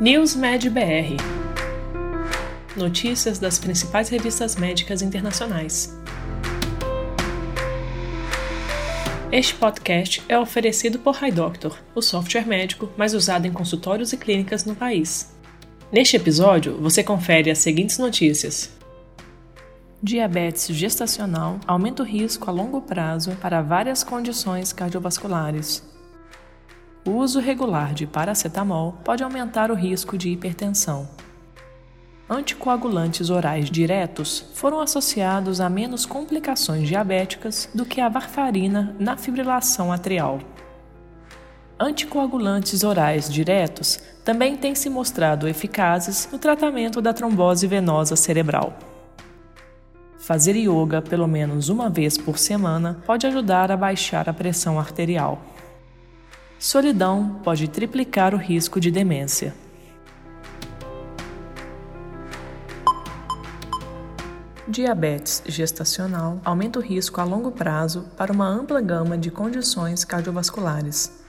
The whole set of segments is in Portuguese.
NewsMed BR Notícias das principais revistas médicas internacionais. Este podcast é oferecido por HiDoctor, o software médico mais usado em consultórios e clínicas no país. Neste episódio, você confere as seguintes notícias. Diabetes gestacional aumenta o risco a longo prazo para várias condições cardiovasculares. O uso regular de paracetamol pode aumentar o risco de hipertensão. Anticoagulantes orais diretos foram associados a menos complicações diabéticas do que a varfarina na fibrilação atrial. Anticoagulantes orais diretos também têm se mostrado eficazes no tratamento da trombose venosa cerebral. Fazer yoga pelo menos uma vez por semana pode ajudar a baixar a pressão arterial. Solidão pode triplicar o risco de demência. Diabetes gestacional aumenta o risco a longo prazo para uma ampla gama de condições cardiovasculares.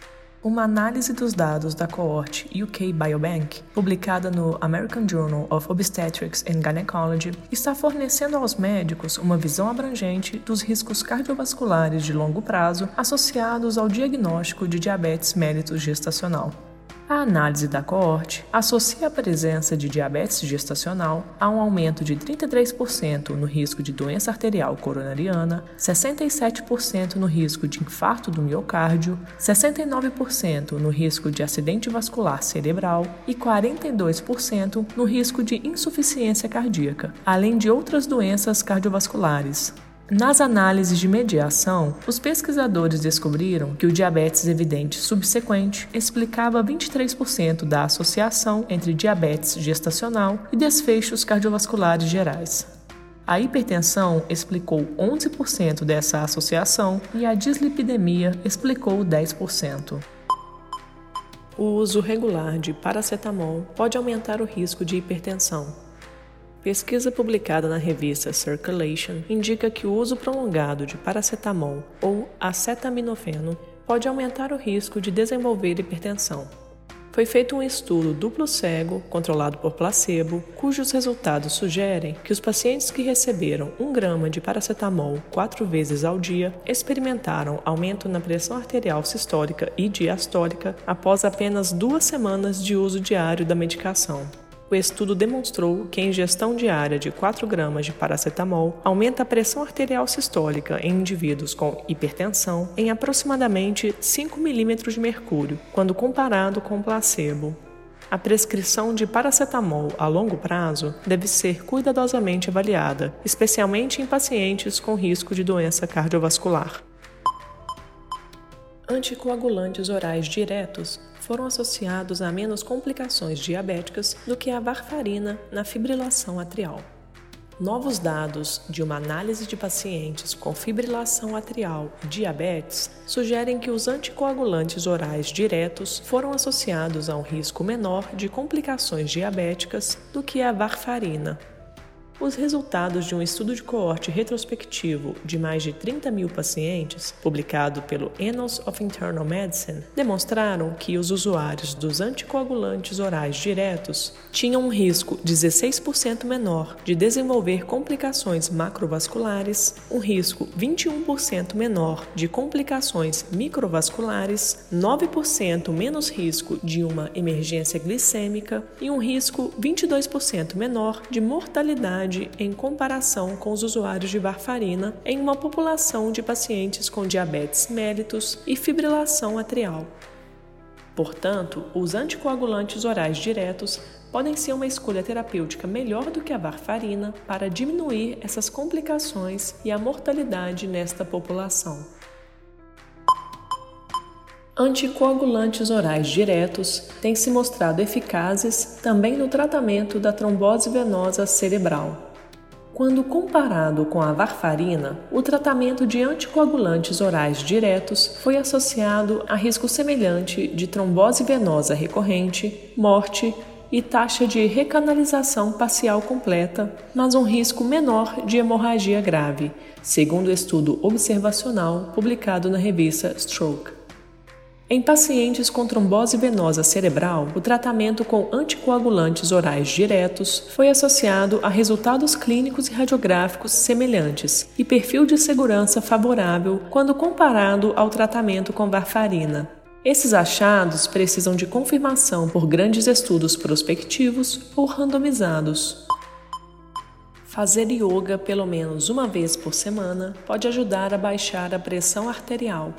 Uma análise dos dados da coorte UK Biobank, publicada no American Journal of Obstetrics and Gynecology, está fornecendo aos médicos uma visão abrangente dos riscos cardiovasculares de longo prazo associados ao diagnóstico de diabetes mellitus gestacional. A análise da coorte associa a presença de diabetes gestacional a um aumento de 33% no risco de doença arterial coronariana, 67% no risco de infarto do miocárdio, 69% no risco de acidente vascular cerebral e 42% no risco de insuficiência cardíaca, além de outras doenças cardiovasculares. Nas análises de mediação, os pesquisadores descobriram que o diabetes evidente subsequente explicava 23% da associação entre diabetes gestacional e desfechos cardiovasculares gerais. A hipertensão explicou 11% dessa associação e a dislipidemia explicou 10%. O uso regular de paracetamol pode aumentar o risco de hipertensão. Pesquisa publicada na revista Circulation indica que o uso prolongado de paracetamol ou acetaminofeno pode aumentar o risco de desenvolver hipertensão. Foi feito um estudo duplo cego, controlado por placebo, cujos resultados sugerem que os pacientes que receberam 1 grama de paracetamol quatro vezes ao dia experimentaram aumento na pressão arterial sistólica e diastólica após apenas duas semanas de uso diário da medicação. O estudo demonstrou que a ingestão diária de 4 gramas de paracetamol aumenta a pressão arterial sistólica em indivíduos com hipertensão em aproximadamente 5 milímetros de mercúrio, quando comparado com placebo. A prescrição de paracetamol a longo prazo deve ser cuidadosamente avaliada, especialmente em pacientes com risco de doença cardiovascular. Anticoagulantes orais diretos foram associados a menos complicações diabéticas do que a varfarina na fibrilação atrial. Novos dados de uma análise de pacientes com fibrilação atrial e diabetes sugerem que os anticoagulantes orais diretos foram associados a um risco menor de complicações diabéticas do que a varfarina, os resultados de um estudo de coorte retrospectivo de mais de 30 mil pacientes, publicado pelo Annals of Internal Medicine, demonstraram que os usuários dos anticoagulantes orais diretos tinham um risco 16% menor de desenvolver complicações macrovasculares, um risco 21% menor de complicações microvasculares, 9% menos risco de uma emergência glicêmica e um risco 22% menor de mortalidade em comparação com os usuários de varfarina em uma população de pacientes com diabetes mellitus e fibrilação atrial. Portanto, os anticoagulantes orais diretos podem ser uma escolha terapêutica melhor do que a varfarina para diminuir essas complicações e a mortalidade nesta população. Anticoagulantes orais diretos têm se mostrado eficazes também no tratamento da trombose venosa cerebral. Quando comparado com a varfarina, o tratamento de anticoagulantes orais diretos foi associado a risco semelhante de trombose venosa recorrente, morte e taxa de recanalização parcial completa, mas um risco menor de hemorragia grave, segundo estudo observacional publicado na revista Stroke. Em pacientes com trombose venosa cerebral, o tratamento com anticoagulantes orais diretos foi associado a resultados clínicos e radiográficos semelhantes e perfil de segurança favorável quando comparado ao tratamento com varfarina. Esses achados precisam de confirmação por grandes estudos prospectivos ou randomizados. Fazer yoga pelo menos uma vez por semana pode ajudar a baixar a pressão arterial.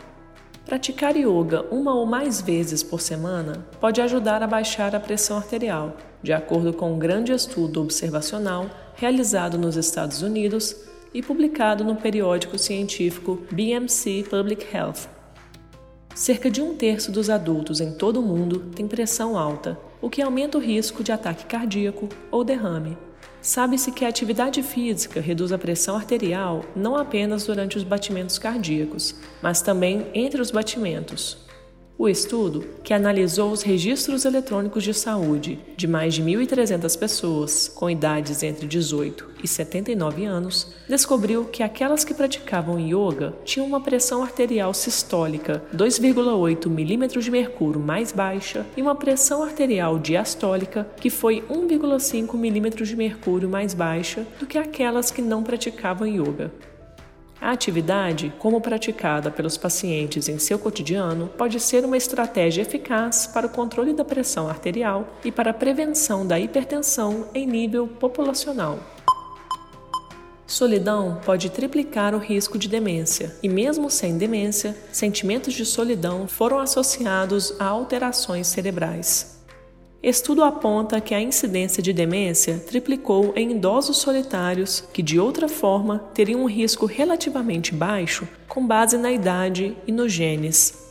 Praticar yoga uma ou mais vezes por semana pode ajudar a baixar a pressão arterial, de acordo com um grande estudo observacional realizado nos Estados Unidos e publicado no periódico científico BMC Public Health. Cerca de um terço dos adultos em todo o mundo tem pressão alta, o que aumenta o risco de ataque cardíaco ou derrame. Sabe-se que a atividade física reduz a pressão arterial não apenas durante os batimentos cardíacos, mas também entre os batimentos. O estudo, que analisou os registros eletrônicos de saúde de mais de 1.300 pessoas com idades entre 18 e 79 anos, descobriu que aquelas que praticavam yoga tinham uma pressão arterial sistólica 2,8 milímetros de mercúrio mais baixa e uma pressão arterial diastólica que foi 1,5 milímetros de mercúrio mais baixa do que aquelas que não praticavam yoga. A atividade, como praticada pelos pacientes em seu cotidiano, pode ser uma estratégia eficaz para o controle da pressão arterial e para a prevenção da hipertensão em nível populacional. Solidão pode triplicar o risco de demência, e mesmo sem demência, sentimentos de solidão foram associados a alterações cerebrais. Estudo aponta que a incidência de demência triplicou em idosos solitários que, de outra forma, teriam um risco relativamente baixo com base na idade e nos genes.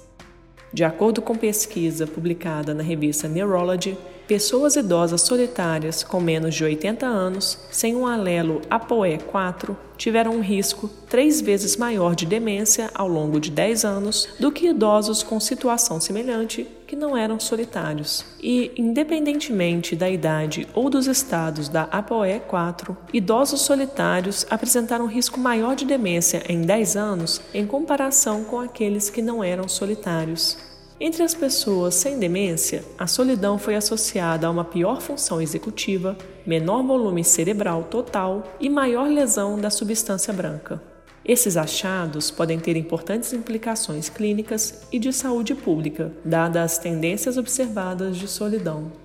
De acordo com pesquisa publicada na revista Neurology, pessoas idosas solitárias com menos de 80 anos, sem um alelo ApoE4, tiveram um risco três vezes maior de demência ao longo de 10 anos do que idosos com situação semelhante que não eram solitários. E, independentemente da idade ou dos estados da ApoE4, idosos solitários apresentaram risco maior de demência em 10 anos em comparação com aqueles que não eram solitários. Entre as pessoas sem demência, a solidão foi associada a uma pior função executiva, menor volume cerebral total e maior lesão da substância branca. Esses achados podem ter importantes implicações clínicas e de saúde pública, dadas as tendências observadas de solidão.